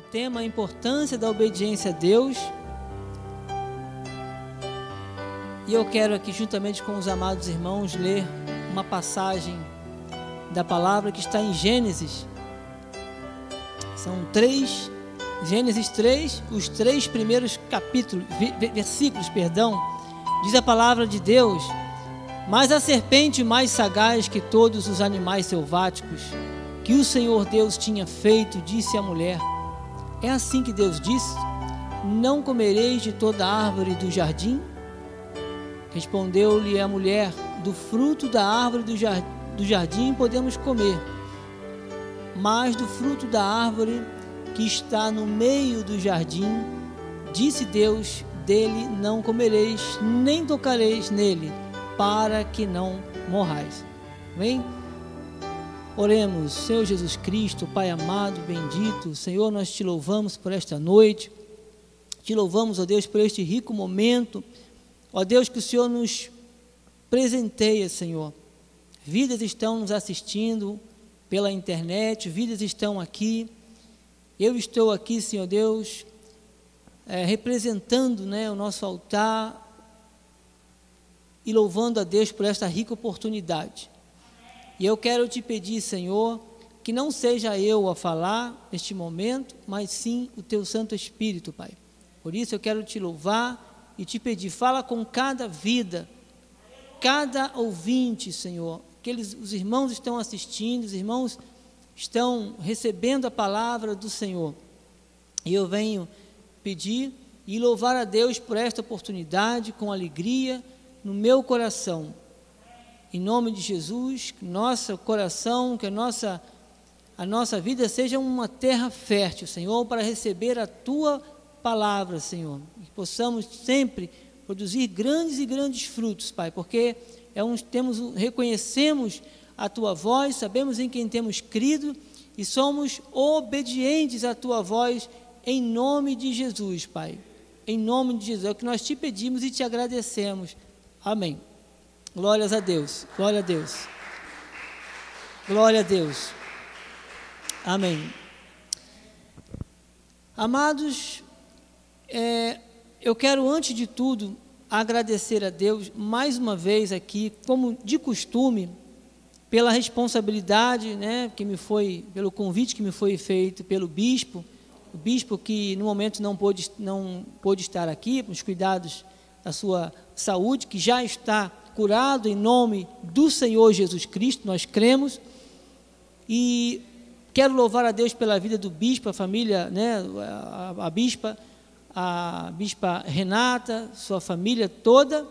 o tema a importância da obediência a Deus. E eu quero aqui, juntamente com os amados irmãos, ler uma passagem da palavra que está em Gênesis. São três, Gênesis 3, os três primeiros capítulos, versículos, perdão, diz a palavra de Deus. Mas a serpente mais sagaz que todos os animais selváticos que o Senhor Deus tinha feito, disse à mulher: É assim que Deus disse: Não comereis de toda árvore do jardim? Respondeu-lhe a mulher: Do fruto da árvore do jardim podemos comer, mas do fruto da árvore que está no meio do jardim, disse Deus: Dele não comereis, nem tocareis nele, para que não morrais. Vem? Oremos, Senhor Jesus Cristo, Pai amado, bendito, Senhor, nós te louvamos por esta noite, te louvamos, ó Deus, por este rico momento, ó Deus, que o Senhor nos presenteia, Senhor. Vidas estão nos assistindo pela internet, vidas estão aqui. Eu estou aqui, Senhor Deus, é, representando né, o nosso altar e louvando a Deus por esta rica oportunidade. E eu quero te pedir, Senhor, que não seja eu a falar neste momento, mas sim o teu Santo Espírito, Pai. Por isso eu quero te louvar e te pedir, fala com cada vida, cada ouvinte, Senhor. Aqueles, os irmãos estão assistindo, os irmãos estão recebendo a palavra do Senhor. E eu venho pedir e louvar a Deus por esta oportunidade com alegria no meu coração em nome de Jesus, que nosso coração, que a nossa, a nossa vida seja uma terra fértil, Senhor, para receber a Tua palavra, Senhor. Que possamos sempre produzir grandes e grandes frutos, Pai, porque é um, temos, reconhecemos a Tua voz, sabemos em quem temos crido e somos obedientes à Tua voz, em nome de Jesus, Pai. Em nome de Jesus, é o que nós te pedimos e te agradecemos. Amém. Glórias a Deus, glória a Deus. Glória a Deus. Amém. Amados, é, eu quero antes de tudo agradecer a Deus mais uma vez aqui, como de costume, pela responsabilidade, né, que me foi, pelo convite que me foi feito pelo bispo, o bispo que no momento não pôde, não pôde estar aqui, os cuidados da sua saúde, que já está curado em nome do Senhor Jesus Cristo, nós cremos. E quero louvar a Deus pela vida do bispo, a família, né, a, a bispa, a bispa Renata, sua família toda,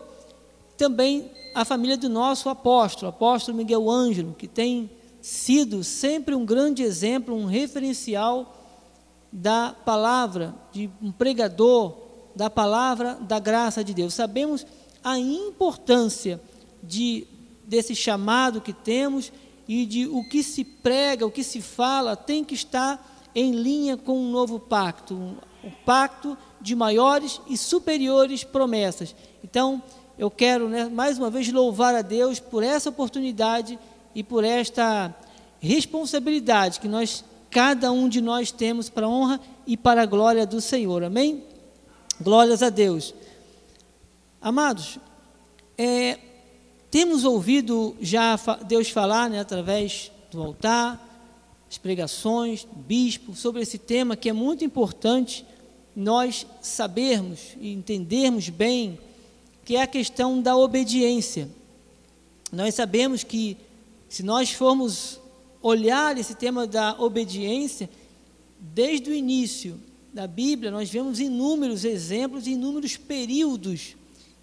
também a família do nosso apóstolo, apóstolo Miguel Ângelo, que tem sido sempre um grande exemplo, um referencial da palavra, de um pregador da palavra da graça de Deus. Sabemos a importância de, desse chamado que temos e de o que se prega, o que se fala, tem que estar em linha com um novo pacto, um, um pacto de maiores e superiores promessas. Então, eu quero né, mais uma vez louvar a Deus por essa oportunidade e por esta responsabilidade que nós, cada um de nós, temos para a honra e para a glória do Senhor. Amém? Glórias a Deus. Amados, é, temos ouvido já Deus falar né, através do altar, as pregações, bispo, sobre esse tema que é muito importante nós sabermos e entendermos bem, que é a questão da obediência. Nós sabemos que se nós formos olhar esse tema da obediência, desde o início da Bíblia, nós vemos inúmeros exemplos, inúmeros períodos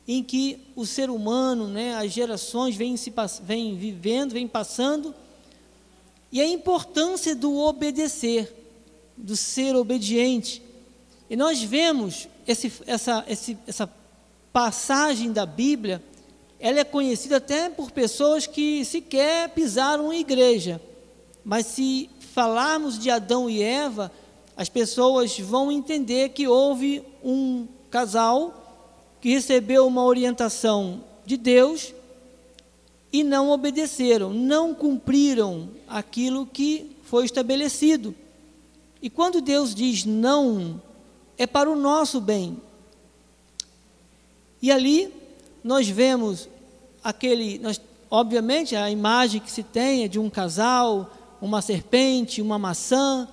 em que o ser humano, né, as gerações vêm, se, vêm vivendo, vêm passando, e a importância do obedecer, do ser obediente. E nós vemos esse, essa, esse, essa passagem da Bíblia, ela é conhecida até por pessoas que sequer pisaram em igreja. Mas se falarmos de Adão e Eva, as pessoas vão entender que houve um casal que recebeu uma orientação de Deus e não obedeceram, não cumpriram aquilo que foi estabelecido. E quando Deus diz não, é para o nosso bem. E ali nós vemos aquele, nós, obviamente, a imagem que se tem é de um casal, uma serpente, uma maçã,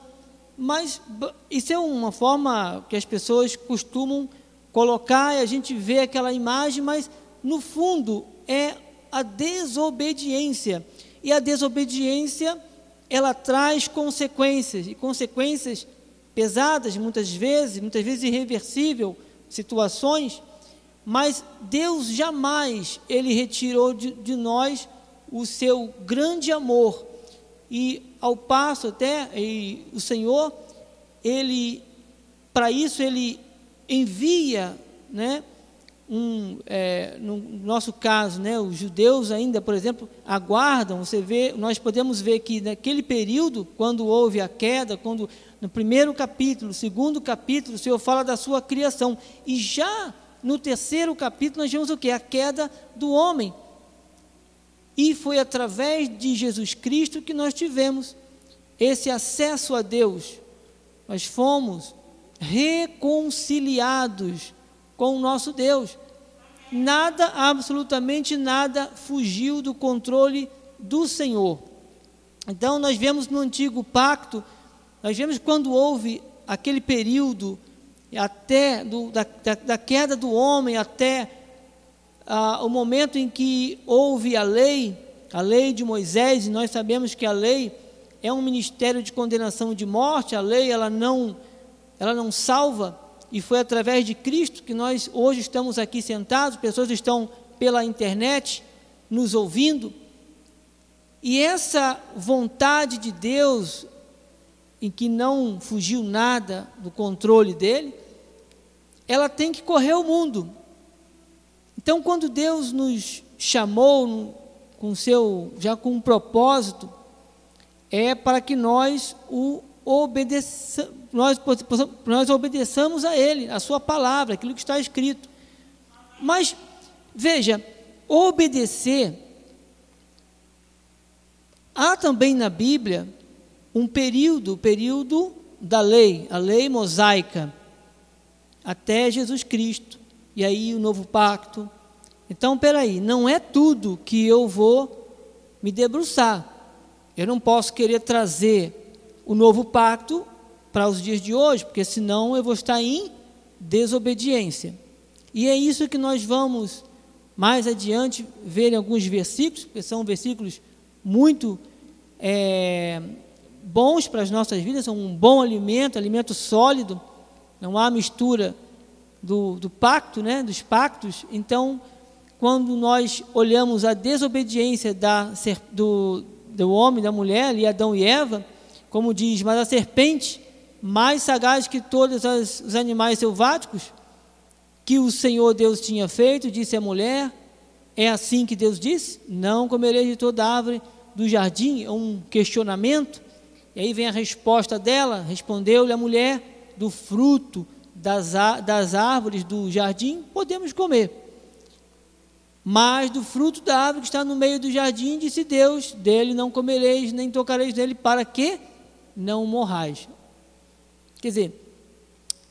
mas isso é uma forma que as pessoas costumam colocar e a gente vê aquela imagem, mas no fundo é a desobediência. E a desobediência, ela traz consequências, e consequências pesadas muitas vezes, muitas vezes irreversível, situações, mas Deus jamais ele retirou de, de nós o seu grande amor. E ao passo até, e o Senhor, ele para isso ele envia, né, um, é, no nosso caso, né, os judeus ainda, por exemplo, aguardam. Você vê, nós podemos ver que naquele período, quando houve a queda, quando no primeiro capítulo, segundo capítulo, o Senhor fala da sua criação e já no terceiro capítulo nós vemos o que a queda do homem. E foi através de Jesus Cristo que nós tivemos esse acesso a Deus. Nós fomos reconciliados com o nosso Deus. Nada, absolutamente nada, fugiu do controle do Senhor. Então, nós vemos no antigo pacto, nós vemos quando houve aquele período, até do, da, da, da, queda do homem, até ah, o momento em que houve a lei, a lei de Moisés, e nós sabemos que a lei é um ministério de condenação de morte, a lei ela não, ela não salva, e foi através de Cristo que nós hoje estamos aqui sentados, pessoas estão pela internet nos ouvindo. E essa vontade de Deus, em que não fugiu nada do controle dele, ela tem que correr o mundo. Então, quando Deus nos chamou com seu já com um propósito, é para que nós o obedeça, nós, nós obedeçamos a Ele, a Sua palavra, aquilo que está escrito. Mas, veja, obedecer, há também na Bíblia um período, o período da lei, a lei mosaica, até Jesus Cristo, e aí o novo pacto. Então, peraí, não é tudo que eu vou me debruçar. Eu não posso querer trazer o novo pacto para os dias de hoje, porque senão eu vou estar em desobediência. E é isso que nós vamos mais adiante ver em alguns versículos, porque são versículos muito é, bons para as nossas vidas, são um bom alimento, alimento sólido, não há mistura do, do pacto, né, dos pactos. Então, quando nós olhamos a desobediência da, do, do homem, da mulher, ali Adão e Eva, como diz, mas a serpente, mais sagaz que todos os animais selváticos, que o Senhor Deus tinha feito, disse a mulher, é assim que Deus disse? Não comereis de toda árvore do jardim, é um questionamento. E aí vem a resposta dela, respondeu-lhe a mulher, do fruto das, das árvores do jardim podemos comer. Mas do fruto da árvore que está no meio do jardim, disse Deus, dele não comereis, nem tocareis nele, para que não morrais. Quer dizer,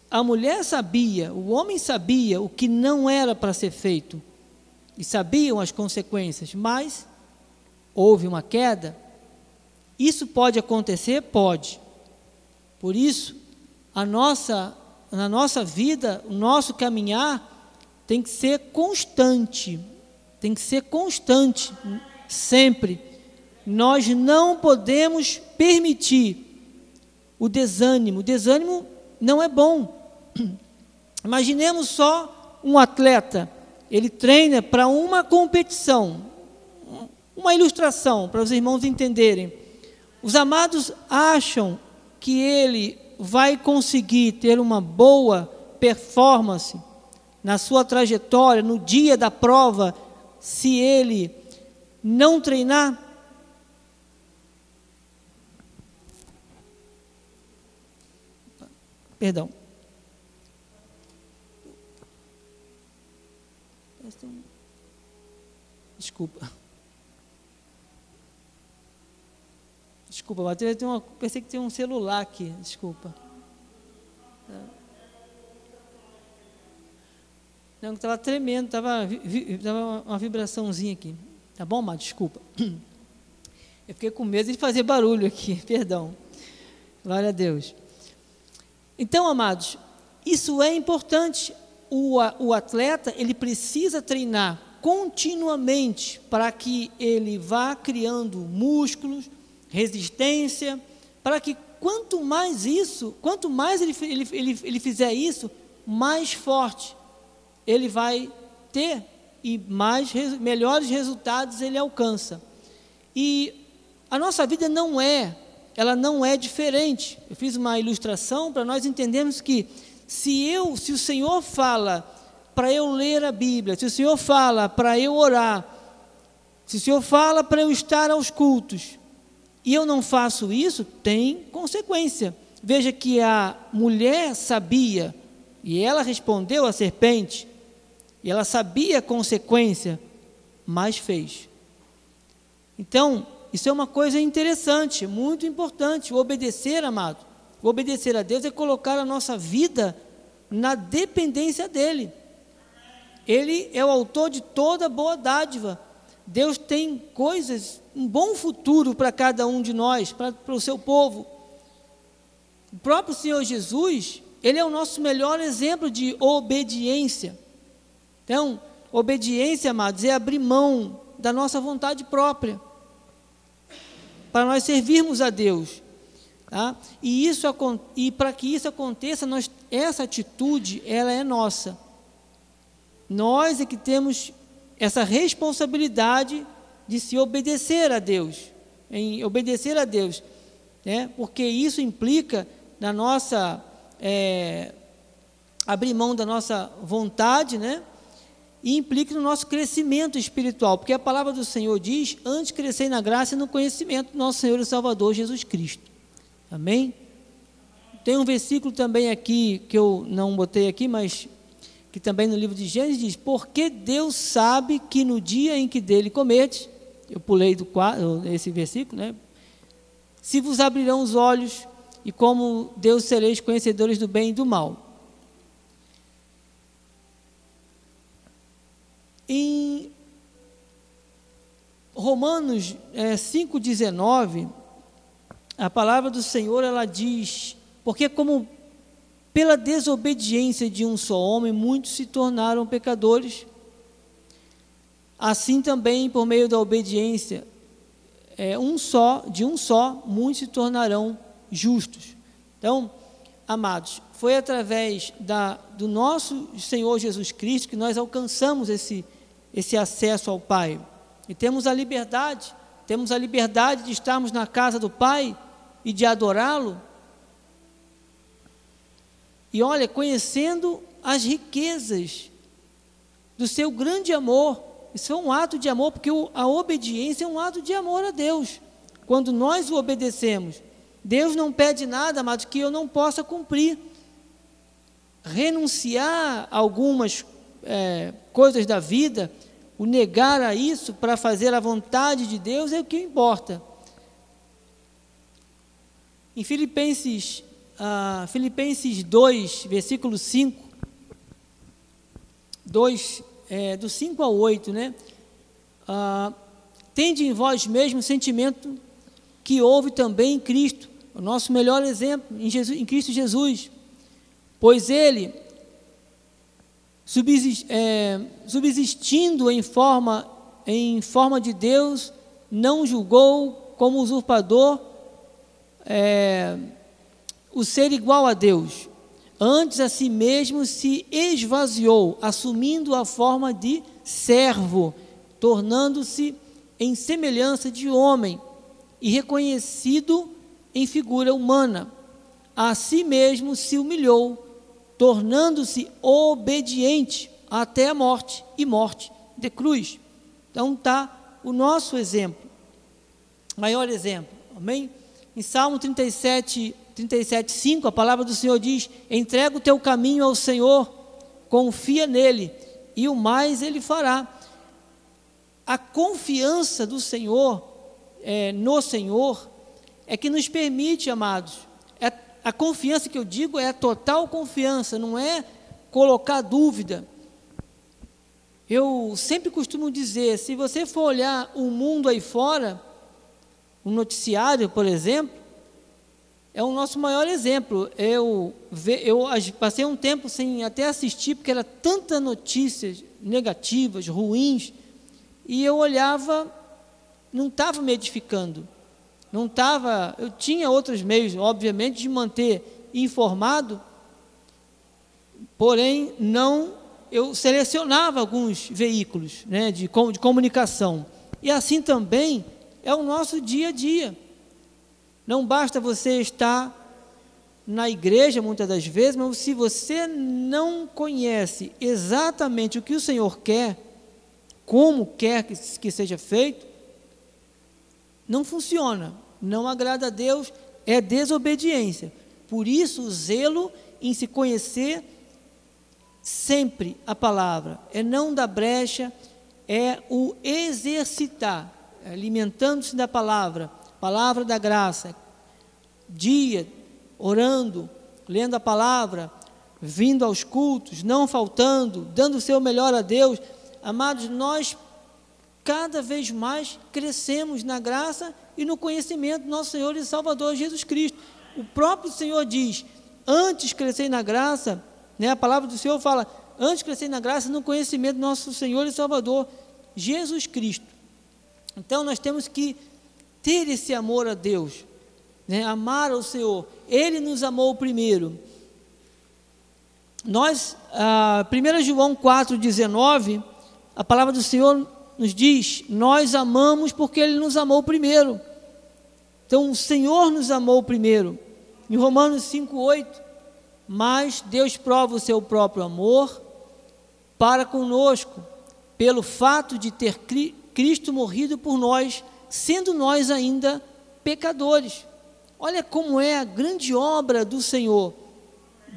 a mulher sabia, o homem sabia o que não era para ser feito e sabiam as consequências, mas houve uma queda. Isso pode acontecer? Pode. Por isso, a nossa, na nossa vida, o nosso caminhar tem que ser constante, tem que ser constante, sempre. Nós não podemos permitir o desânimo. O desânimo não é bom. Imaginemos só um atleta, ele treina para uma competição. Uma ilustração para os irmãos entenderem. Os amados acham que ele vai conseguir ter uma boa performance na sua trajetória, no dia da prova, se ele não treinar? Perdão. Desculpa. Desculpa, Matheus, uma, pensei que tinha um celular aqui, desculpa. Não, estava tremendo, estava tava uma vibraçãozinha aqui. Tá bom, Matheus? Desculpa. Eu fiquei com medo de fazer barulho aqui, perdão. Glória a Deus. Então, amados, isso é importante. O, o atleta, ele precisa treinar continuamente para que ele vá criando músculos, resistência, para que quanto mais isso, quanto mais ele, ele, ele, ele fizer isso, mais forte ele vai ter e mais melhores resultados ele alcança. E a nossa vida não é, ela não é diferente. Eu fiz uma ilustração para nós entendermos que se eu, se o Senhor fala para eu ler a Bíblia, se o Senhor fala para eu orar, se o Senhor fala para eu estar aos cultos, e eu não faço isso, tem consequência. Veja que a mulher sabia, e ela respondeu à serpente, e ela sabia a consequência, mas fez. Então, isso é uma coisa interessante, muito importante. Obedecer, amado, obedecer a Deus é colocar a nossa vida na dependência dEle. Ele é o autor de toda boa dádiva. Deus tem coisas, um bom futuro para cada um de nós, para o seu povo. O próprio Senhor Jesus, ele é o nosso melhor exemplo de obediência. Então, obediência, amados, é abrir mão da nossa vontade própria, para nós servirmos a Deus. Tá? E, isso, e para que isso aconteça, nós, essa atitude, ela é nossa. Nós é que temos essa responsabilidade de se obedecer a Deus, em obedecer a Deus, né? porque isso implica na nossa é, abrir mão da nossa vontade, né? E implica no nosso crescimento espiritual, porque a palavra do Senhor diz: antes crescer na graça e no conhecimento do nosso Senhor e Salvador Jesus Cristo. Amém? Tem um versículo também aqui que eu não botei aqui, mas que também no livro de Gênesis diz: Porque Deus sabe que no dia em que dele cometes, eu pulei do esse versículo, né? Se vos abrirão os olhos, e como Deus sereis conhecedores do bem e do mal. Em Romanos é, 5,19, a palavra do Senhor ela diz: Porque como pela desobediência de um só homem, muitos se tornaram pecadores. Assim também, por meio da obediência, é, um só, de um só, muitos se tornarão justos. Então, amados, foi através da, do nosso Senhor Jesus Cristo que nós alcançamos esse, esse acesso ao Pai. E temos a liberdade, temos a liberdade de estarmos na casa do Pai e de adorá-lo e olha, conhecendo as riquezas do seu grande amor. Isso é um ato de amor, porque a obediência é um ato de amor a Deus. Quando nós o obedecemos, Deus não pede nada, amado, que eu não possa cumprir. Renunciar a algumas é, coisas da vida, o negar a isso para fazer a vontade de Deus é o que importa. Em Filipenses ah, Filipenses 2, versículo 5, 2, é, do 5 ao 8, né? Ah, Tende em vós mesmo o sentimento que houve também em Cristo, o nosso melhor exemplo, em, Jesus, em Cristo Jesus. Pois ele, é, subsistindo em forma, em forma de Deus, não julgou como usurpador, é, o ser igual a Deus. Antes a si mesmo se esvaziou, assumindo a forma de servo, tornando-se em semelhança de homem e reconhecido em figura humana. A si mesmo se humilhou, tornando-se obediente até a morte e morte de cruz. Então está o nosso exemplo, maior exemplo, amém? Em Salmo 37, 37, 5, a palavra do Senhor diz: entrega o teu caminho ao Senhor, confia nele, e o mais ele fará. A confiança do Senhor, é, no Senhor, é que nos permite, amados, a confiança que eu digo é a total confiança, não é colocar dúvida. Eu sempre costumo dizer, se você for olhar o mundo aí fora, o noticiário, por exemplo, é o nosso maior exemplo. Eu, eu passei um tempo sem até assistir, porque era tanta notícias negativas, ruins, e eu olhava, não estava me edificando. Não estava. Eu tinha outros meios, obviamente, de manter informado, porém, não. Eu selecionava alguns veículos né, de, de comunicação. E assim também é o nosso dia a dia. Não basta você estar na igreja muitas das vezes, mas se você não conhece exatamente o que o Senhor quer, como quer que, que seja feito, não funciona, não agrada a Deus, é desobediência. Por isso, o zelo em se conhecer sempre a palavra, é não dar brecha, é o exercitar, é alimentando-se da palavra palavra da graça, dia, orando, lendo a palavra, vindo aos cultos, não faltando, dando o seu melhor a Deus. Amados, nós cada vez mais crescemos na graça e no conhecimento do nosso Senhor e Salvador Jesus Cristo. O próprio Senhor diz: antes crescer na graça, né, a palavra do Senhor fala, antes crescer na graça no conhecimento do nosso Senhor e Salvador Jesus Cristo. Então nós temos que ter esse amor a Deus, né? amar ao Senhor. Ele nos amou primeiro. Nós, ah, 1 João 4,19, a palavra do Senhor nos diz: Nós amamos porque Ele nos amou primeiro. Então, o Senhor nos amou primeiro. Em Romanos 5,8, mas Deus prova o seu próprio amor para conosco, pelo fato de ter Cristo morrido por nós sendo nós ainda pecadores. Olha como é a grande obra do Senhor.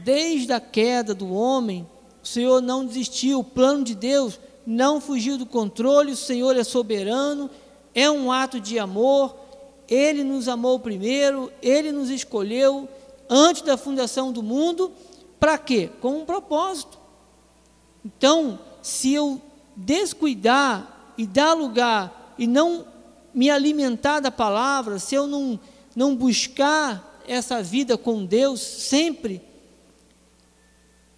Desde a queda do homem, o Senhor não desistiu, o plano de Deus não fugiu do controle, o Senhor é soberano, é um ato de amor, Ele nos amou primeiro, Ele nos escolheu antes da fundação do mundo, para quê? Com um propósito. Então, se eu descuidar e dar lugar e não me alimentar da palavra, se eu não, não buscar essa vida com Deus sempre,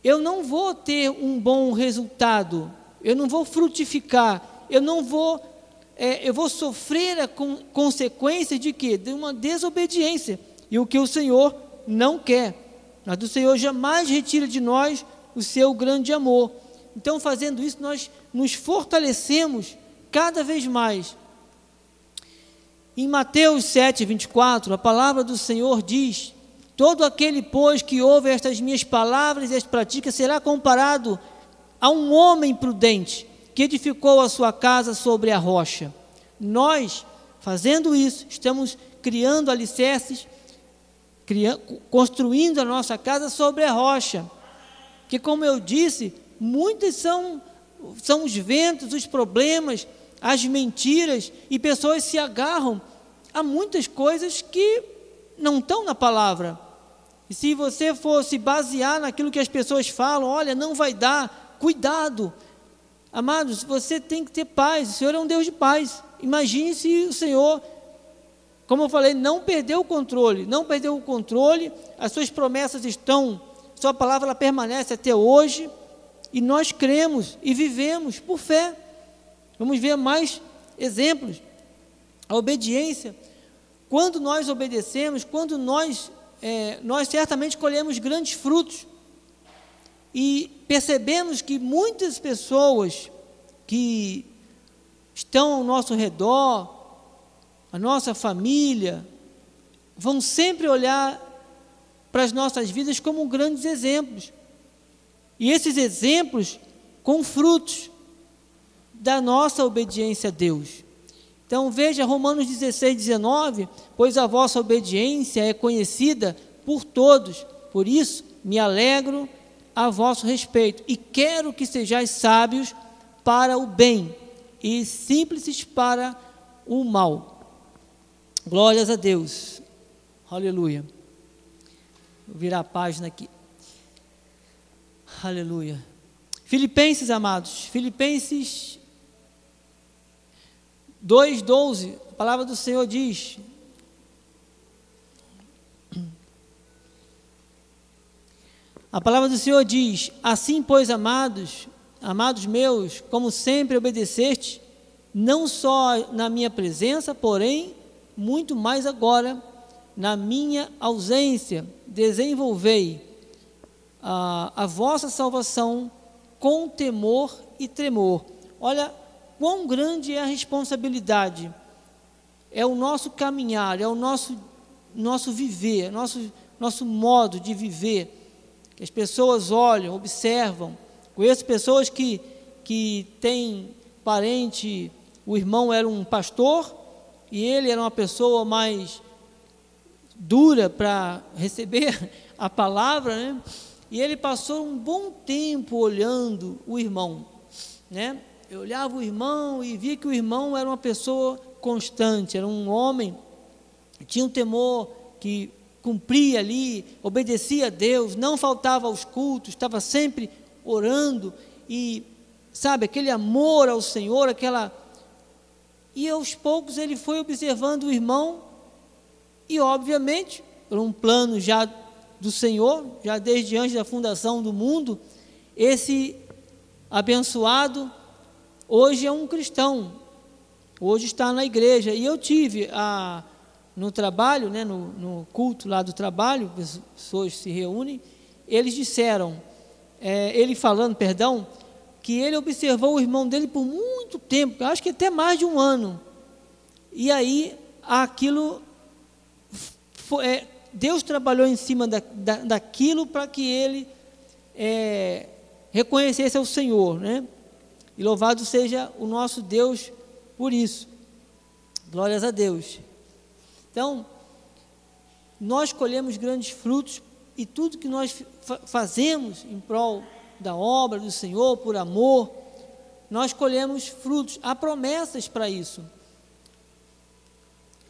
eu não vou ter um bom resultado, eu não vou frutificar, eu não vou, é, eu vou sofrer a con consequência de quê? De uma desobediência, e o que o Senhor não quer. Mas o Senhor jamais retira de nós o seu grande amor. Então, fazendo isso, nós nos fortalecemos cada vez mais em Mateus 7, 24, a palavra do Senhor diz: Todo aquele, pois, que ouve estas minhas palavras e as pratica, será comparado um homem prudente que edificou a sua casa sobre a rocha. Nós, fazendo isso, estamos criando alicerces, criando, construindo a nossa casa sobre a rocha. Que, como eu disse, muitos são, são os ventos, os problemas, as mentiras, e pessoas se agarram a muitas coisas que não estão na palavra. E se você for se basear naquilo que as pessoas falam, olha, não vai dar, cuidado. Amados, você tem que ter paz, o Senhor é um Deus de paz. Imagine se o Senhor, como eu falei, não perdeu o controle, não perdeu o controle, as suas promessas estão, sua palavra ela permanece até hoje, e nós cremos e vivemos por fé. Vamos ver mais exemplos. A obediência, quando nós obedecemos, quando nós, é, nós certamente colhemos grandes frutos. E percebemos que muitas pessoas que estão ao nosso redor, a nossa família, vão sempre olhar para as nossas vidas como grandes exemplos. E esses exemplos com frutos da nossa obediência a Deus. Então veja Romanos 16, 19: Pois a vossa obediência é conhecida por todos, por isso me alegro a vosso respeito e quero que sejais sábios para o bem e simples para o mal. Glórias a Deus. Aleluia. Vou virar a página aqui. Aleluia. Filipenses, amados. Filipenses 2,12. A palavra do Senhor diz: A palavra do Senhor diz: Assim, pois, amados, amados meus, como sempre obedeceste, não só na minha presença, porém, muito mais agora, na minha ausência, desenvolvei a, a vossa salvação com temor e tremor. Olha quão grande é a responsabilidade, é o nosso caminhar, é o nosso, nosso viver, nosso, nosso modo de viver que as pessoas olham, observam. Conheço pessoas que, que têm parente, o irmão era um pastor e ele era uma pessoa mais dura para receber a palavra, né? E ele passou um bom tempo olhando o irmão, né? Eu olhava o irmão e via que o irmão era uma pessoa constante, era um homem, tinha um temor que cumpria ali, obedecia a Deus, não faltava aos cultos, estava sempre orando e, sabe, aquele amor ao Senhor, aquela. E aos poucos ele foi observando o irmão e, obviamente, por um plano já do Senhor, já desde antes da fundação do mundo, esse abençoado hoje é um cristão, hoje está na igreja. E eu tive a no trabalho, né, no, no, culto lá do trabalho, pessoas se reúnem, eles disseram, é, ele falando, perdão, que ele observou o irmão dele por muito tempo, acho que até mais de um ano. E aí aquilo, foi, é, Deus trabalhou em cima da, da, daquilo para que ele é, reconhecesse ao Senhor, né? E louvado seja o nosso Deus por isso. Glórias a Deus. Então, nós colhemos grandes frutos e tudo que nós fazemos em prol da obra do Senhor, por amor, nós colhemos frutos. Há promessas para isso.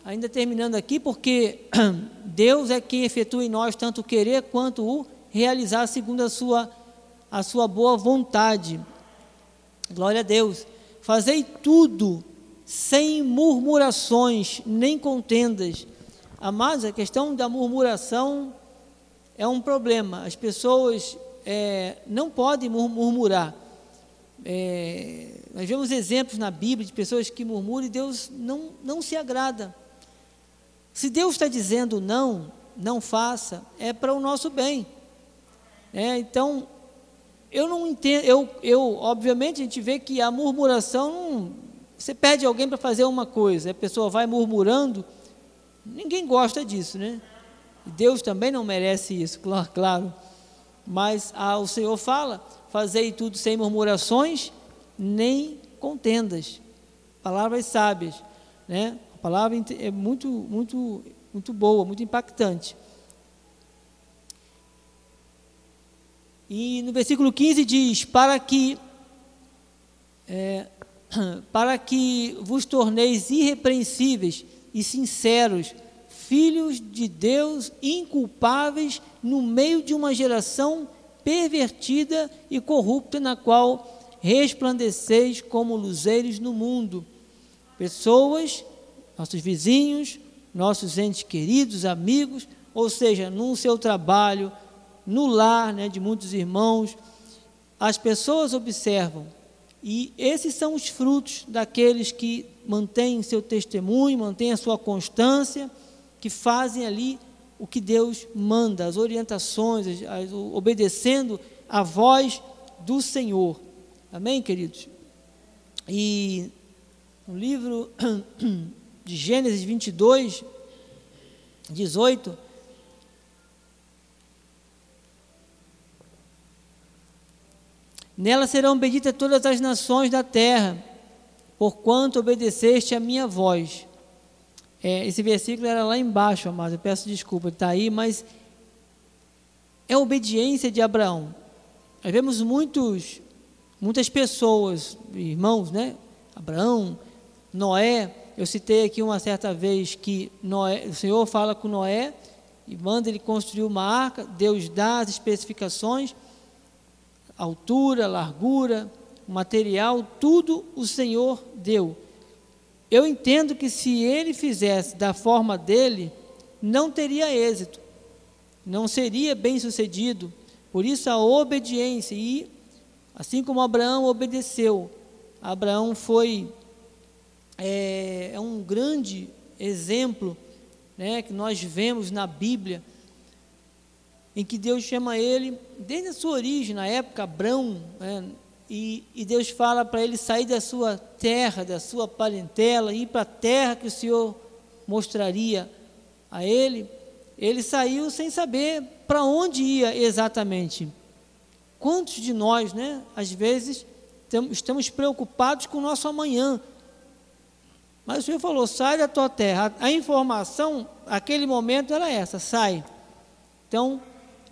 Ainda terminando aqui, porque Deus é quem efetua em nós tanto o querer quanto o realizar segundo a sua, a sua boa vontade. Glória a Deus. Fazei tudo sem murmurações nem contendas. Amados, a questão da murmuração é um problema. As pessoas é, não podem murmurar. É, nós vemos exemplos na Bíblia de pessoas que murmuram e Deus não, não se agrada. Se Deus está dizendo não, não faça, é para o nosso bem. É, então, eu não entendo, eu, eu, obviamente, a gente vê que a murmuração você pede alguém para fazer uma coisa, a pessoa vai murmurando, ninguém gosta disso, né? Deus também não merece isso, claro. Mas ah, o Senhor fala: fazei tudo sem murmurações, nem contendas. Palavras sábias, né? A palavra é muito, muito, muito boa, muito impactante. E no versículo 15 diz: Para que é, para que vos torneis irrepreensíveis e sinceros, filhos de Deus inculpáveis no meio de uma geração pervertida e corrupta, na qual resplandeceis como luzeiros no mundo. Pessoas, nossos vizinhos, nossos entes queridos, amigos, ou seja, no seu trabalho, no lar né, de muitos irmãos, as pessoas observam e esses são os frutos daqueles que mantêm seu testemunho, mantêm a sua constância, que fazem ali o que Deus manda, as orientações, as, obedecendo a voz do Senhor. Amém, queridos? E no livro de Gênesis 22, 18, Nela serão benditas todas as nações da terra, porquanto obedeceste a minha voz. É, esse versículo era lá embaixo, amado. Eu peço desculpa, está aí, mas é a obediência de Abraão. Nós vemos muitos, muitas pessoas, irmãos, né? Abraão, Noé, Eu citei aqui uma certa vez que Noé, o Senhor fala com Noé e manda ele construir uma arca, Deus dá as especificações, altura, largura, material, tudo o Senhor deu. Eu entendo que se ele fizesse da forma dele, não teria êxito, não seria bem sucedido. Por isso a obediência, e assim como Abraão obedeceu, Abraão foi é, é um grande exemplo né, que nós vemos na Bíblia, em que Deus chama ele, desde a sua origem, na época, Abraão, né, e, e, Deus fala para ele sair da sua terra, da sua parentela, ir para a terra que o Senhor mostraria a ele. Ele saiu sem saber para onde ia exatamente. Quantos de nós, né, às vezes, estamos preocupados com o nosso amanhã, mas o Senhor falou: sai da tua terra. A informação, aquele momento, era essa: sai. Então,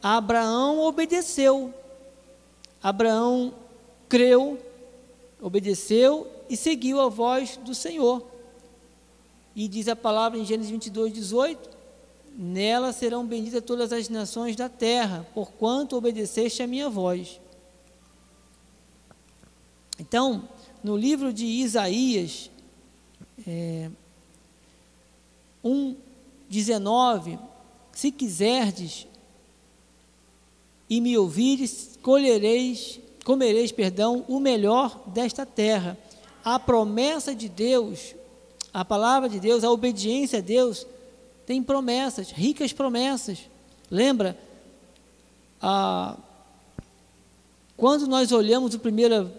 Abraão obedeceu. Abraão creu, obedeceu e seguiu a voz do Senhor. E diz a palavra em Gênesis 22, 18: Nela serão benditas todas as nações da terra, porquanto obedeceste a minha voz. Então, no livro de Isaías, é, 1,19: Se quiserdes e me ouvires, colhereis, comereis, perdão, o melhor desta terra. A promessa de Deus, a palavra de Deus, a obediência a Deus, tem promessas, ricas promessas. Lembra? Ah, quando nós olhamos a primeira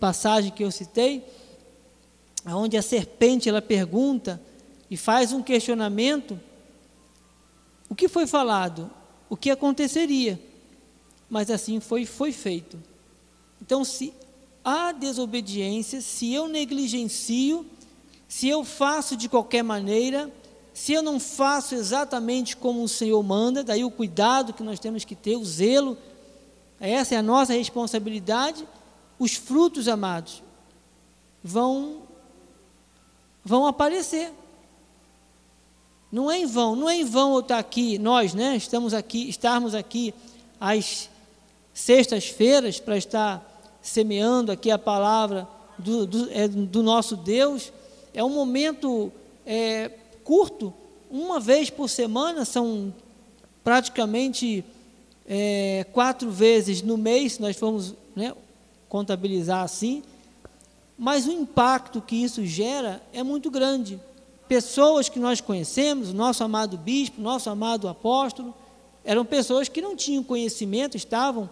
passagem que eu citei, onde a serpente ela pergunta e faz um questionamento, o que foi falado? O que aconteceria? Mas assim foi, foi feito. Então, se há desobediência, se eu negligencio, se eu faço de qualquer maneira, se eu não faço exatamente como o Senhor manda, daí o cuidado que nós temos que ter, o zelo, essa é a nossa responsabilidade, os frutos, amados, vão vão aparecer. Não é em vão, não é em vão eu estar aqui, nós, né, estamos aqui, estarmos aqui às sextas-feiras para estar semeando aqui a palavra do, do, é, do nosso Deus. É um momento é, curto, uma vez por semana, são praticamente é, quatro vezes no mês, se nós formos né, contabilizar assim mas o impacto que isso gera é muito grande. Pessoas que nós conhecemos, nosso amado bispo, nosso amado apóstolo, eram pessoas que não tinham conhecimento, estavam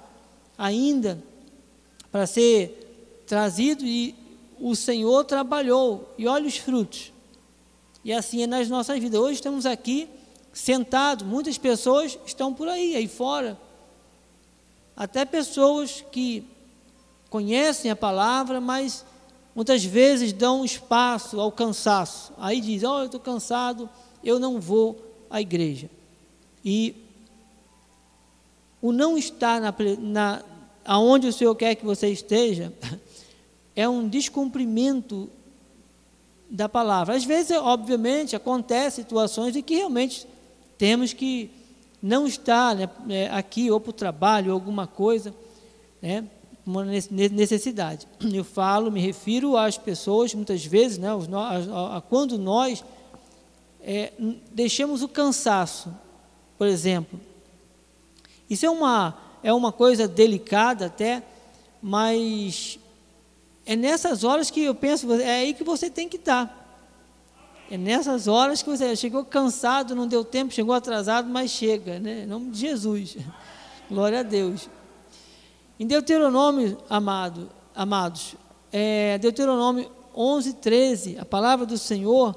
ainda para ser trazido e o Senhor trabalhou e olha os frutos. E assim é nas nossas vidas. Hoje estamos aqui sentados, muitas pessoas estão por aí, aí fora. Até pessoas que conhecem a palavra, mas muitas vezes dão espaço ao cansaço. Aí diz: oh, eu estou cansado, eu não vou à igreja. E o não estar na, na, aonde o Senhor quer que você esteja é um descumprimento da palavra. Às vezes, obviamente, acontecem situações em que realmente temos que não estar né, é, aqui ou para o trabalho ou alguma coisa, né? uma necessidade. Eu falo, me refiro às pessoas, muitas vezes, né, a, a, quando nós é, deixamos o cansaço, por exemplo. Isso é uma, é uma coisa delicada até, mas é nessas horas que eu penso, é aí que você tem que estar. É nessas horas que você chegou cansado, não deu tempo, chegou atrasado, mas chega, né? Em nome de Jesus. Glória a Deus. Em Deuteronômio, amado, amados, é, Deuteronômio 11, 13, a palavra do Senhor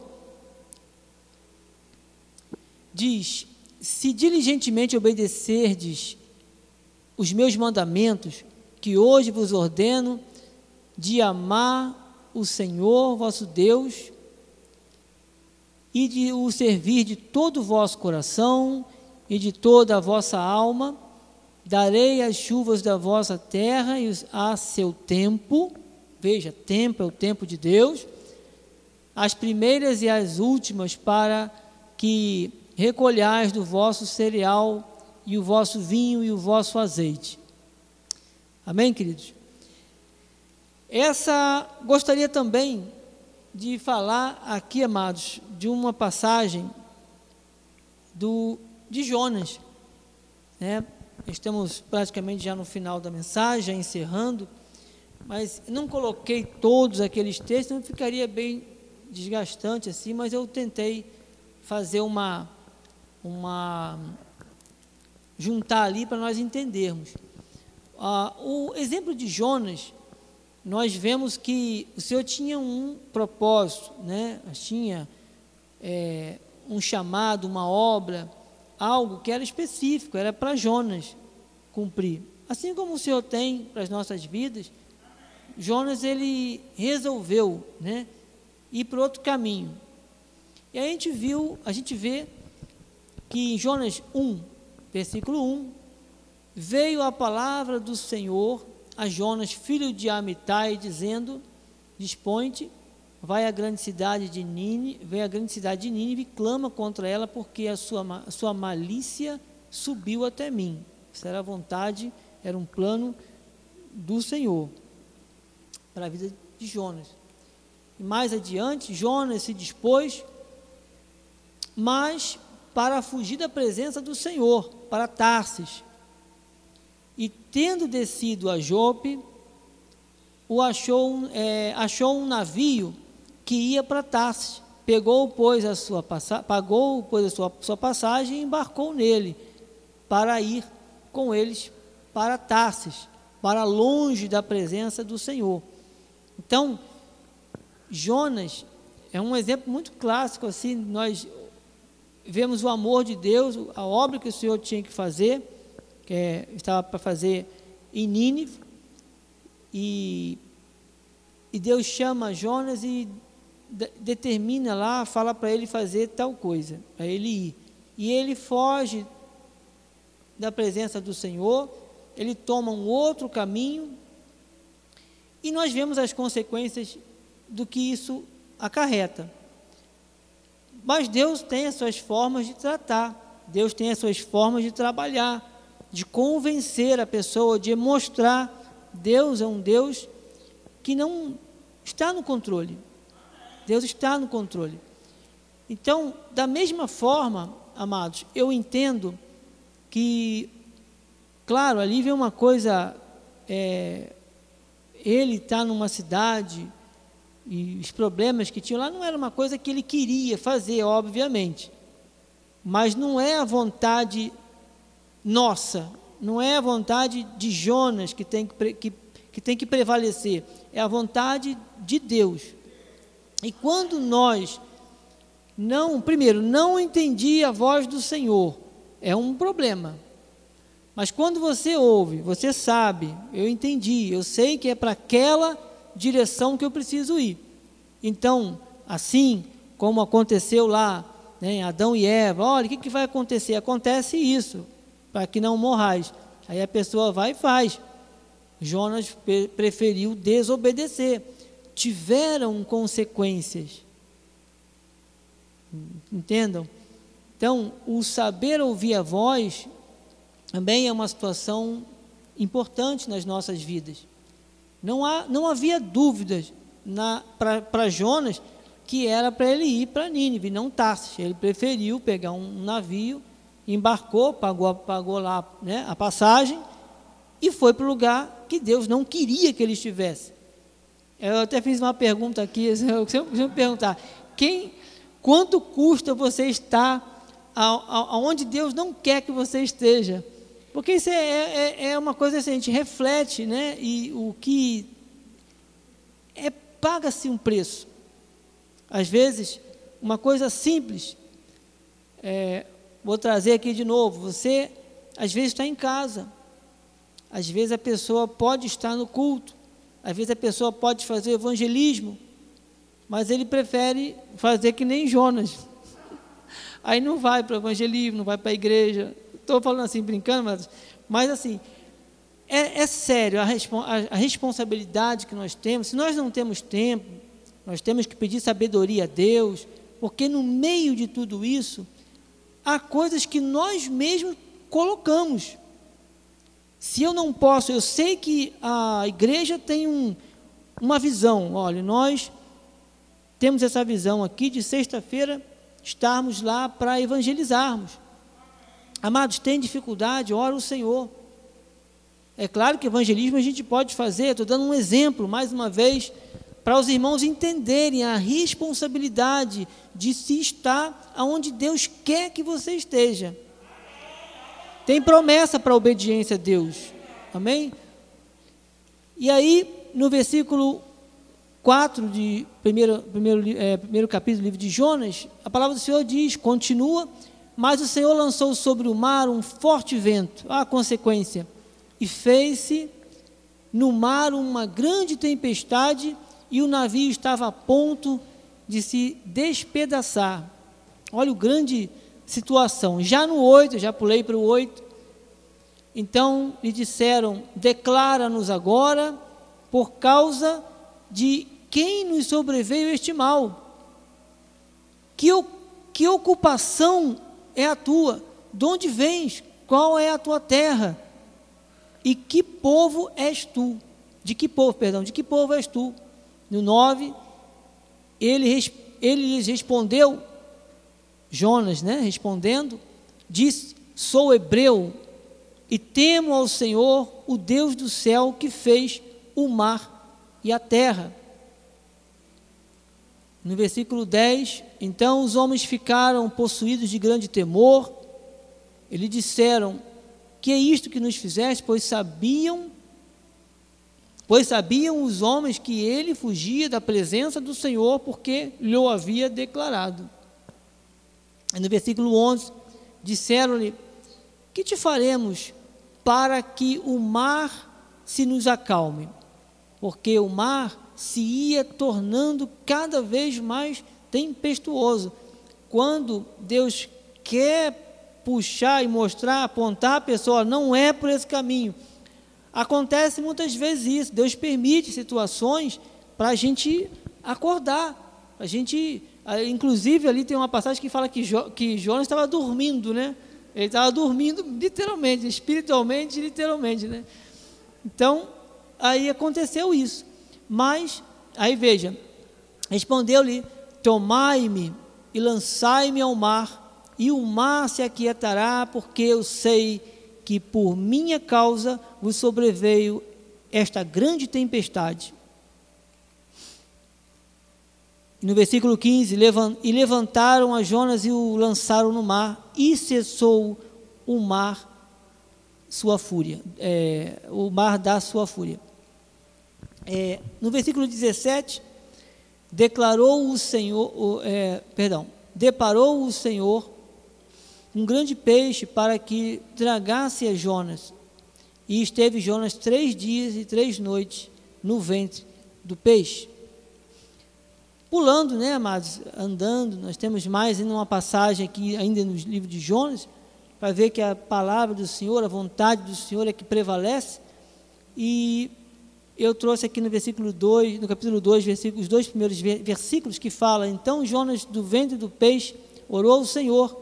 diz: Se diligentemente obedecerdes os meus mandamentos, que hoje vos ordeno, de amar o Senhor vosso Deus e de o servir de todo o vosso coração e de toda a vossa alma, darei as chuvas da vossa terra a seu tempo, veja, tempo é o tempo de Deus, as primeiras e as últimas, para que recolhais do vosso cereal e o vosso vinho e o vosso azeite. Amém, queridos? Essa gostaria também de falar aqui, amados, de uma passagem do de Jonas, né? Estamos praticamente já no final da mensagem, encerrando, mas não coloquei todos aqueles textos, não ficaria bem desgastante assim, mas eu tentei fazer uma uma juntar ali para nós entendermos. Ah, o exemplo de Jonas, nós vemos que o Senhor tinha um propósito, né? tinha é, um chamado, uma obra, algo que era específico, era para Jonas cumprir. Assim como o Senhor tem para as nossas vidas, Jonas ele resolveu, né, ir para outro caminho. E a gente viu, a gente vê que em Jonas 1, versículo 1, veio a palavra do Senhor a Jonas, filho de Amitai, dizendo: Dispõe-te, vai à grande cidade de Nínive, vem à grande cidade de Nínive e clama contra ela, porque a sua, a sua malícia subiu até mim. Isso era a vontade, era um plano do Senhor para a vida de Jonas. E mais adiante, Jonas se dispôs, mas para fugir da presença do Senhor, para Tarsis. E tendo descido a Jope, o achou, é, achou um navio que ia para Tarsis. Pegou, pois, a sua pagou, pois, a sua, sua passagem e embarcou nele para ir com eles para Tarsis, para longe da presença do Senhor. Então, Jonas é um exemplo muito clássico assim, nós vemos o amor de Deus, a obra que o Senhor tinha que fazer, que é, estava para fazer em Nínive, e, e Deus chama Jonas e determina lá, fala para ele fazer tal coisa, para ele ir. E ele foge da presença do Senhor, ele toma um outro caminho, e nós vemos as consequências do que isso acarreta. Mas Deus tem as suas formas de tratar, Deus tem as suas formas de trabalhar, de convencer a pessoa, de mostrar. Deus é um Deus que não está no controle. Deus está no controle. Então, da mesma forma, amados, eu entendo que, claro, ali vem uma coisa, é, ele está numa cidade, e os problemas que tinha lá não era uma coisa que ele queria fazer, obviamente. Mas não é a vontade nossa, não é a vontade de Jonas que tem que, que, que tem que prevalecer, é a vontade de Deus. E quando nós não, primeiro, não entendi a voz do Senhor, é um problema. Mas quando você ouve, você sabe, eu entendi, eu sei que é para aquela direção que eu preciso ir. Então, assim como aconteceu lá, né, Adão e Eva, olha, o que, que vai acontecer? Acontece isso, para que não morrais. Aí a pessoa vai e faz. Jonas preferiu desobedecer tiveram consequências. Entendam? Então, o saber ouvir a voz também é uma situação importante nas nossas vidas. Não, há, não havia dúvidas para Jonas que era para ele ir para Nínive, não Tarsis. Ele preferiu pegar um navio, embarcou, pagou, pagou lá né, a passagem e foi para o lugar que Deus não queria que ele estivesse. Eu até fiz uma pergunta aqui, eu sempre, sempre perguntar, quem, quanto custa você estar aonde Deus não quer que você esteja? Porque isso é, é, é uma coisa assim, a gente reflete, né? E o que é paga-se um preço. Às vezes, uma coisa simples. É, vou trazer aqui de novo. Você, às vezes, está em casa. Às vezes, a pessoa pode estar no culto. Às vezes a pessoa pode fazer evangelismo, mas ele prefere fazer que nem Jonas. Aí não vai para o evangelismo, não vai para a igreja. Estou falando assim, brincando, mas, mas assim, é, é sério a, a, a, responsabilidade que nós temos. Se nós não temos tempo, nós temos que pedir sabedoria a Deus, porque no meio de tudo isso, há coisas que nós mesmos colocamos. Se eu não posso, eu sei que a igreja tem um, uma visão, olha, nós temos essa visão aqui de sexta-feira estarmos lá para evangelizarmos. Amados, tem dificuldade, ora o Senhor. É claro que evangelismo a gente pode fazer, estou dando um exemplo, mais uma vez, para os irmãos entenderem a responsabilidade de se estar aonde Deus quer que você esteja. Tem promessa para a obediência a Deus. Amém? E aí, no versículo 4 de primeiro, primeiro, é, primeiro capítulo do livro de Jonas, a palavra do Senhor diz, continua, mas o Senhor lançou sobre o mar um forte vento, a consequência, e fez-se no mar uma grande tempestade, e o navio estava a ponto de se despedaçar. Olha o grande situação. Já no 8, já pulei para o 8. Então lhe disseram: Declara-nos agora, por causa de quem nos sobreveio este mal. Que, que ocupação é a tua? De onde vens? Qual é a tua terra? E que povo és tu? De que povo, perdão, de que povo és tu? No 9, ele, ele lhes respondeu, Jonas, né, respondendo, disse: Sou hebreu e temo ao Senhor, o Deus do céu, que fez o mar e a terra. No versículo 10, então os homens ficaram possuídos de grande temor. Eles disseram: Que é isto que nos fizeste? Pois sabiam, pois sabiam os homens que ele fugia da presença do Senhor, porque lhe havia declarado. E no versículo 11, disseram-lhe: Que te faremos para que o mar se nos acalme? Porque o mar se ia tornando cada vez mais tempestuoso. Quando Deus quer puxar e mostrar, apontar a pessoa, não é por esse caminho. Acontece muitas vezes isso. Deus permite situações para a gente acordar. A gente, inclusive, ali tem uma passagem que fala que, jo, que Jonas estava dormindo, né? Ele estava dormindo literalmente, espiritualmente, literalmente, né? Então, aí aconteceu isso. Mas, aí veja, respondeu-lhe: Tomai-me e lançai-me ao mar, e o mar se aquietará, porque eu sei que por minha causa vos sobreveio esta grande tempestade. No versículo 15, e levantaram a Jonas e o lançaram no mar, e cessou o mar sua fúria, é, o mar da sua fúria. É, no versículo 17, declarou o Senhor, o, é, perdão, deparou o Senhor um grande peixe para que tragasse a Jonas. E esteve Jonas três dias e três noites no ventre do peixe. Pulando, né, amados, andando, nós temos mais ainda uma passagem aqui, ainda no livro de Jonas, para ver que a palavra do Senhor, a vontade do Senhor é que prevalece. E eu trouxe aqui no versículo 2, no capítulo 2, os dois primeiros versículos que fala, então Jonas do ventre do peixe orou ao Senhor,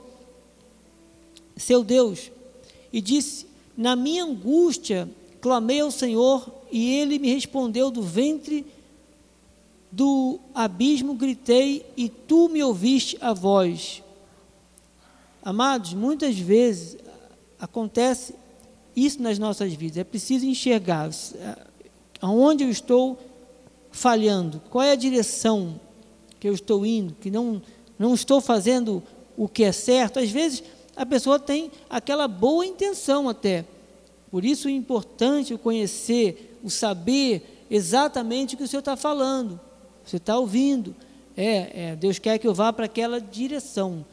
seu Deus, e disse, na minha angústia clamei ao Senhor, e ele me respondeu do ventre do abismo gritei e tu me ouviste a voz. Amados, muitas vezes acontece isso nas nossas vidas. É preciso enxergar aonde eu estou falhando, qual é a direção que eu estou indo, que não, não estou fazendo o que é certo. Às vezes a pessoa tem aquela boa intenção até. Por isso é importante o conhecer, o saber exatamente o que o Senhor está falando. Você está ouvindo. É, é, Deus quer que eu vá para aquela direção.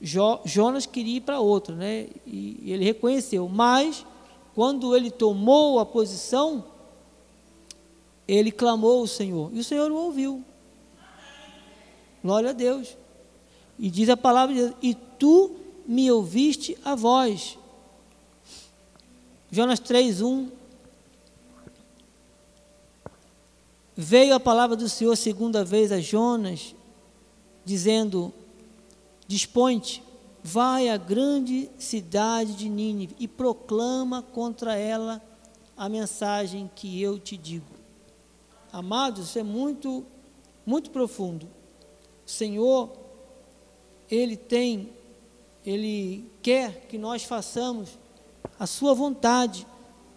Jo, Jonas queria ir para outra, né? E, e ele reconheceu. Mas, quando ele tomou a posição, ele clamou ao Senhor. E o Senhor o ouviu. Glória a Deus. E diz a palavra de Deus: E tu me ouviste a voz. Jonas 3, 1. veio a palavra do Senhor segunda vez a Jonas, dizendo: Dispõe-te, vai à grande cidade de Nínive e proclama contra ela a mensagem que eu te digo. Amados, isso é muito, muito profundo. O Senhor, Ele tem, Ele quer que nós façamos a Sua vontade.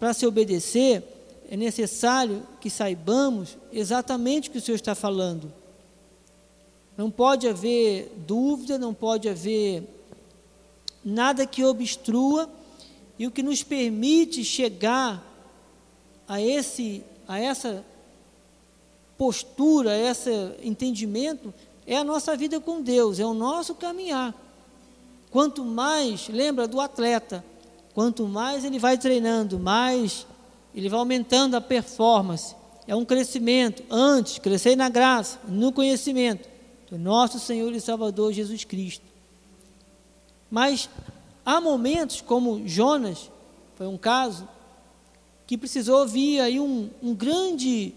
Para se obedecer, é necessário que saibamos exatamente o que o Senhor está falando. Não pode haver dúvida, não pode haver nada que obstrua e o que nos permite chegar a esse a essa postura, esse entendimento é a nossa vida com Deus, é o nosso caminhar. Quanto mais, lembra do atleta, quanto mais ele vai treinando, mais ele vai aumentando a performance. É um crescimento. Antes, crescer na graça, no conhecimento do nosso Senhor e Salvador Jesus Cristo. Mas há momentos, como Jonas, foi um caso, que precisou ouvir aí um, um grande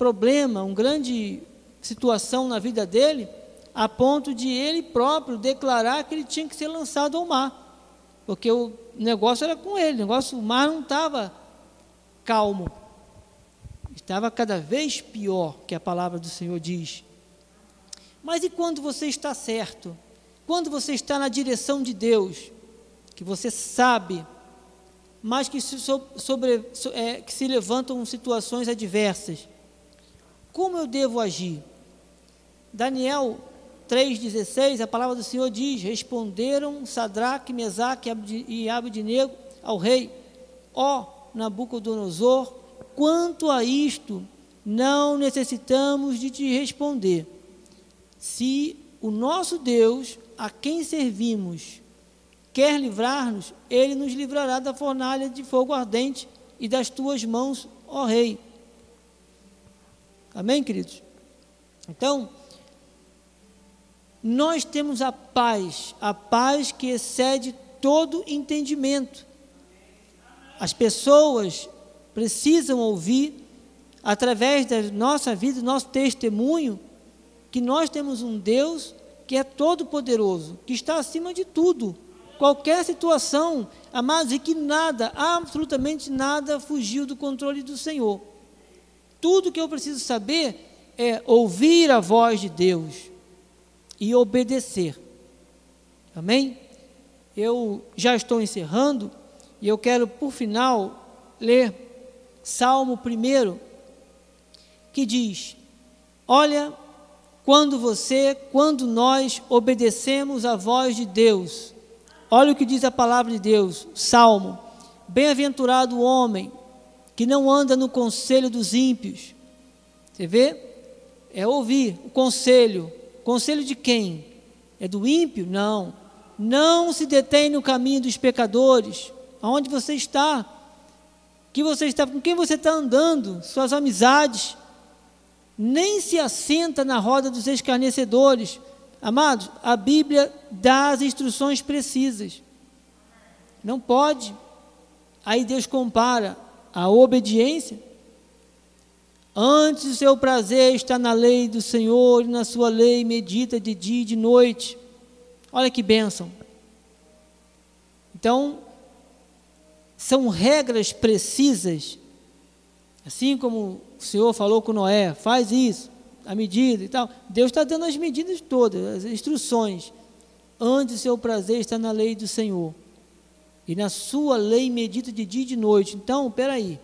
problema, uma grande situação na vida dele, a ponto de ele próprio declarar que ele tinha que ser lançado ao mar. Porque o negócio era com ele, o negócio, o mar não estava calmo. Estava cada vez pior, que a palavra do Senhor diz. Mas e quando você está certo? Quando você está na direção de Deus, que você sabe, mas que se, sobre, é, que se levantam situações adversas, como eu devo agir? Daniel 3,16, a palavra do Senhor diz: Responderam Sadraque, Mesaque e Abednego ao rei: Ó Nabucodonosor, quanto a isto, não necessitamos de te responder. Se o nosso Deus a quem servimos quer livrar-nos, ele nos livrará da fornalha de fogo ardente e das tuas mãos, ó Rei. Amém, queridos? Então, nós temos a paz, a paz que excede todo entendimento. As pessoas precisam ouvir, através da nossa vida, do nosso testemunho, que nós temos um Deus que é todo-poderoso, que está acima de tudo. Qualquer situação, amados, e que nada, absolutamente nada fugiu do controle do Senhor. Tudo que eu preciso saber é ouvir a voz de Deus e obedecer. Amém? Eu já estou encerrando e eu quero, por final, ler Salmo 1, que diz: Olha quando você, quando nós obedecemos a voz de Deus. Olha o que diz a palavra de Deus, Salmo: Bem-aventurado o homem que não anda no conselho dos ímpios. Você vê? É ouvir o conselho. Conselho de quem? É do ímpio? Não. Não se detém no caminho dos pecadores. Aonde você está? Que você está? Com quem você está andando? Suas amizades? nem se assenta na roda dos escarnecedores. Amados, a Bíblia dá as instruções precisas. Não pode. Aí Deus compara a obediência. Antes o seu prazer está na lei do Senhor e na sua lei medita de dia e de noite. Olha que bênção. Então, são regras precisas, assim como o Senhor falou com Noé, faz isso, a medida e tal. Deus está dando as medidas todas, as instruções. Antes o seu prazer está na lei do Senhor. E na sua lei medita de dia e de noite. Então, peraí.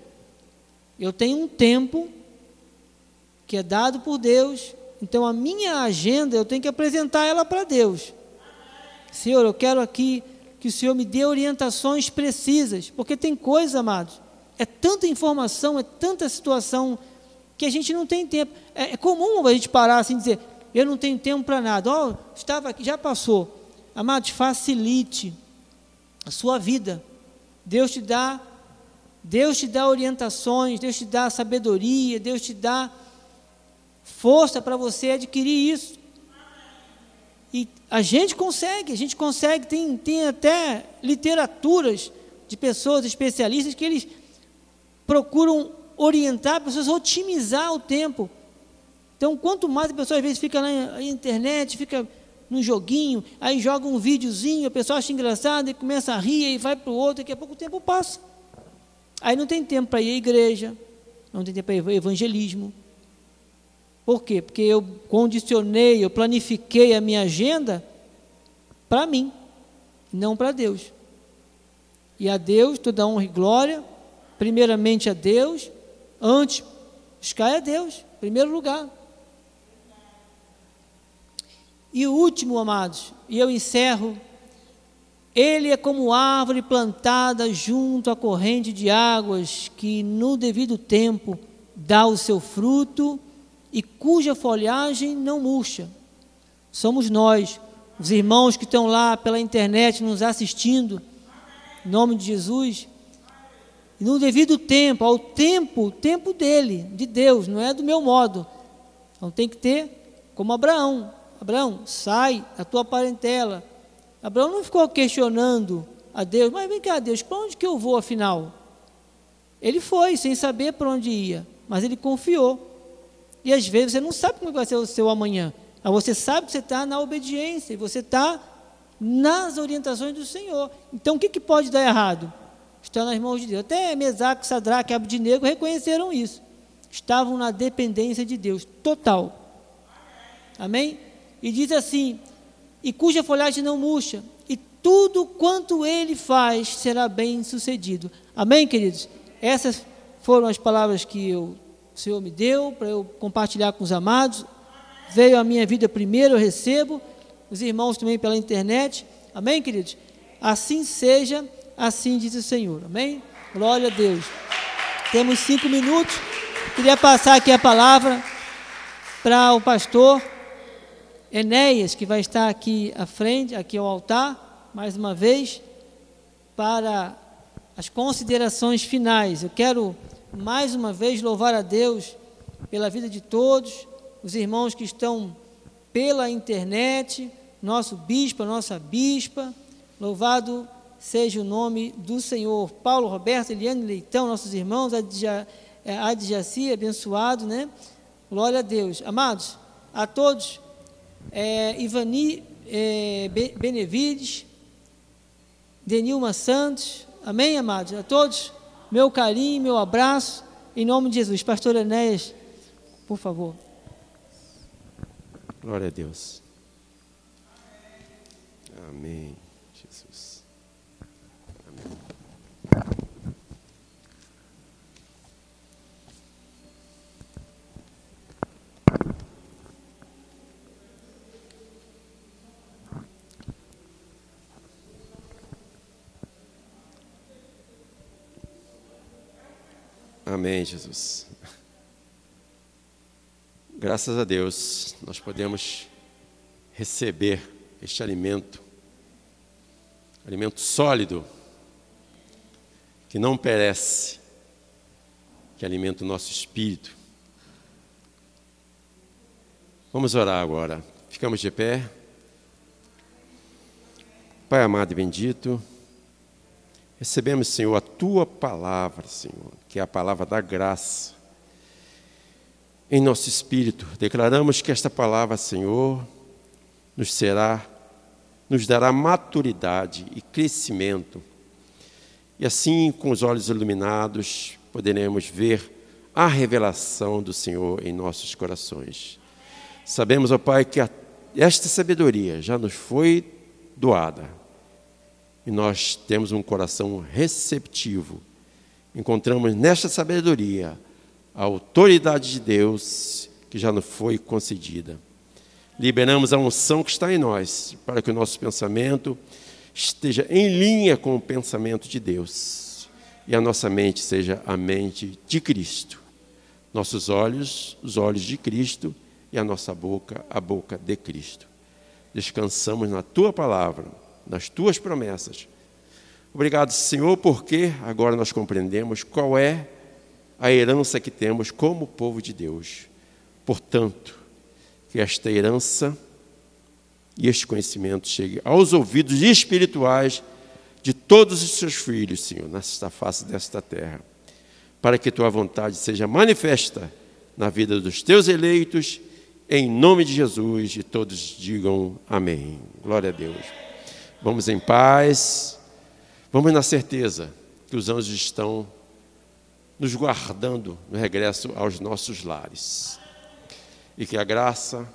Eu tenho um tempo que é dado por Deus. Então a minha agenda eu tenho que apresentar ela para Deus. Senhor, eu quero aqui que o Senhor me dê orientações precisas, porque tem coisas, amados, é tanta informação, é tanta situação que a gente não tem tempo. É, é comum a gente parar assim e dizer, eu não tenho tempo para nada. Ó, oh, estava aqui, já passou. Amados, facilite a sua vida. Deus te dá, Deus te dá orientações, Deus te dá sabedoria, Deus te dá força para você adquirir isso. E a gente consegue, a gente consegue, tem, tem até literaturas de pessoas especialistas que eles procuram orientar pessoas otimizar o tempo. Então, quanto mais a pessoa às vezes fica na internet, fica no joguinho, aí joga um videozinho, a pessoa acha engraçado e começa a rir e vai para o outro, daqui a pouco o tempo passa. Aí não tem tempo para ir à igreja, não tem tempo para evangelismo. Por quê? Porque eu condicionei, eu planifiquei a minha agenda para mim, não para Deus. E a Deus toda honra e glória, primeiramente a Deus, antes buscar a Deus, em primeiro lugar. E o último, amados, e eu encerro, ele é como árvore plantada junto à corrente de águas, que no devido tempo dá o seu fruto e cuja folhagem não murcha. Somos nós, os irmãos que estão lá pela internet nos assistindo, em nome de Jesus, e no devido tempo, ao tempo, tempo dele, de Deus, não é do meu modo. Então tem que ter como Abraão. Abraão, sai da tua parentela. Abraão não ficou questionando a Deus, mas vem cá, Deus, para onde que eu vou afinal? Ele foi, sem saber para onde ia, mas ele confiou. E às vezes você não sabe como vai ser o seu amanhã, mas você sabe que você está na obediência, e você está nas orientações do Senhor. Então o que, que pode dar errado? Está nas mãos de Deus. Até Mesaque, Sadraque Abdinego reconheceram isso. Estavam na dependência de Deus, total. Amém? E diz assim: e cuja folhagem não murcha, e tudo quanto ele faz será bem sucedido. Amém, queridos? Essas foram as palavras que eu, o Senhor me deu para eu compartilhar com os amados. Veio a minha vida primeiro, eu recebo os irmãos também pela internet. Amém, queridos? Assim seja, assim diz o Senhor. Amém? Glória a Deus. Temos cinco minutos. Queria passar aqui a palavra para o pastor Enéas, que vai estar aqui à frente, aqui ao altar, mais uma vez, para as considerações finais. Eu quero mais uma vez louvar a Deus pela vida de todos, os irmãos que estão pela internet, nosso bispo, nossa bispa. Louvado seja o nome do Senhor. Paulo Roberto, Eliane Leitão, nossos irmãos, Adjaci, abençoado, né? Glória a Deus. Amados, a todos, é, Ivani é, Benevides, Denilma Santos, amém, amados? A todos, meu carinho, meu abraço, em nome de Jesus. Pastor Enéas, por favor. Glória a Deus. Amém, Jesus. Amém. Amém, Jesus. Graças a Deus, nós podemos receber este alimento, alimento sólido, que não perece, que alimenta o nosso espírito. Vamos orar agora. Ficamos de pé. Pai amado e bendito, recebemos, Senhor, a tua palavra, Senhor, que é a palavra da graça em nosso espírito. Declaramos que esta palavra, Senhor, nos será, nos dará maturidade e crescimento. E assim, com os olhos iluminados, poderemos ver a revelação do Senhor em nossos corações. Sabemos, ó Pai, que esta sabedoria já nos foi doada e nós temos um coração receptivo. Encontramos nesta sabedoria a autoridade de Deus que já nos foi concedida. Liberamos a unção que está em nós, para que o nosso pensamento esteja em linha com o pensamento de Deus e a nossa mente seja a mente de Cristo. Nossos olhos, os olhos de Cristo e a nossa boca, a boca de Cristo. Descansamos na tua palavra, nas tuas promessas. Obrigado, Senhor, porque agora nós compreendemos qual é a herança que temos como povo de Deus. Portanto, que esta herança e este conhecimento chegue aos ouvidos espirituais de todos os seus filhos, Senhor, nesta face desta terra, para que tua vontade seja manifesta na vida dos teus eleitos, em nome de Jesus, e todos digam amém. Glória a Deus. Vamos em paz, vamos na certeza que os anjos estão nos guardando no regresso aos nossos lares. E que a graça,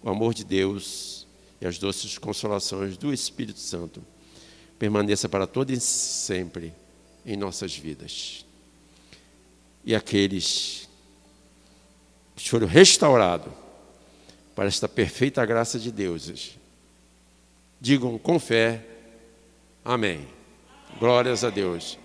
o amor de Deus e as doces consolações do Espírito Santo permaneça para todo e sempre em nossas vidas. E aqueles que foram restaurados para esta perfeita graça de Deus, digam com fé, amém. Glórias a Deus.